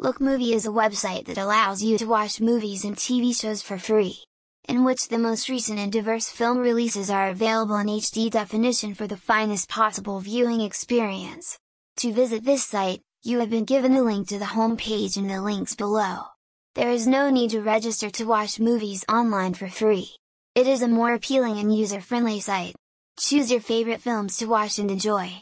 Lookmovie is a website that allows you to watch movies and TV shows for free, in which the most recent and diverse film releases are available in HD definition for the finest possible viewing experience. To visit this site, you have been given a link to the homepage in the links below. There is no need to register to watch movies online for free. It is a more appealing and user-friendly site. Choose your favorite films to watch and enjoy.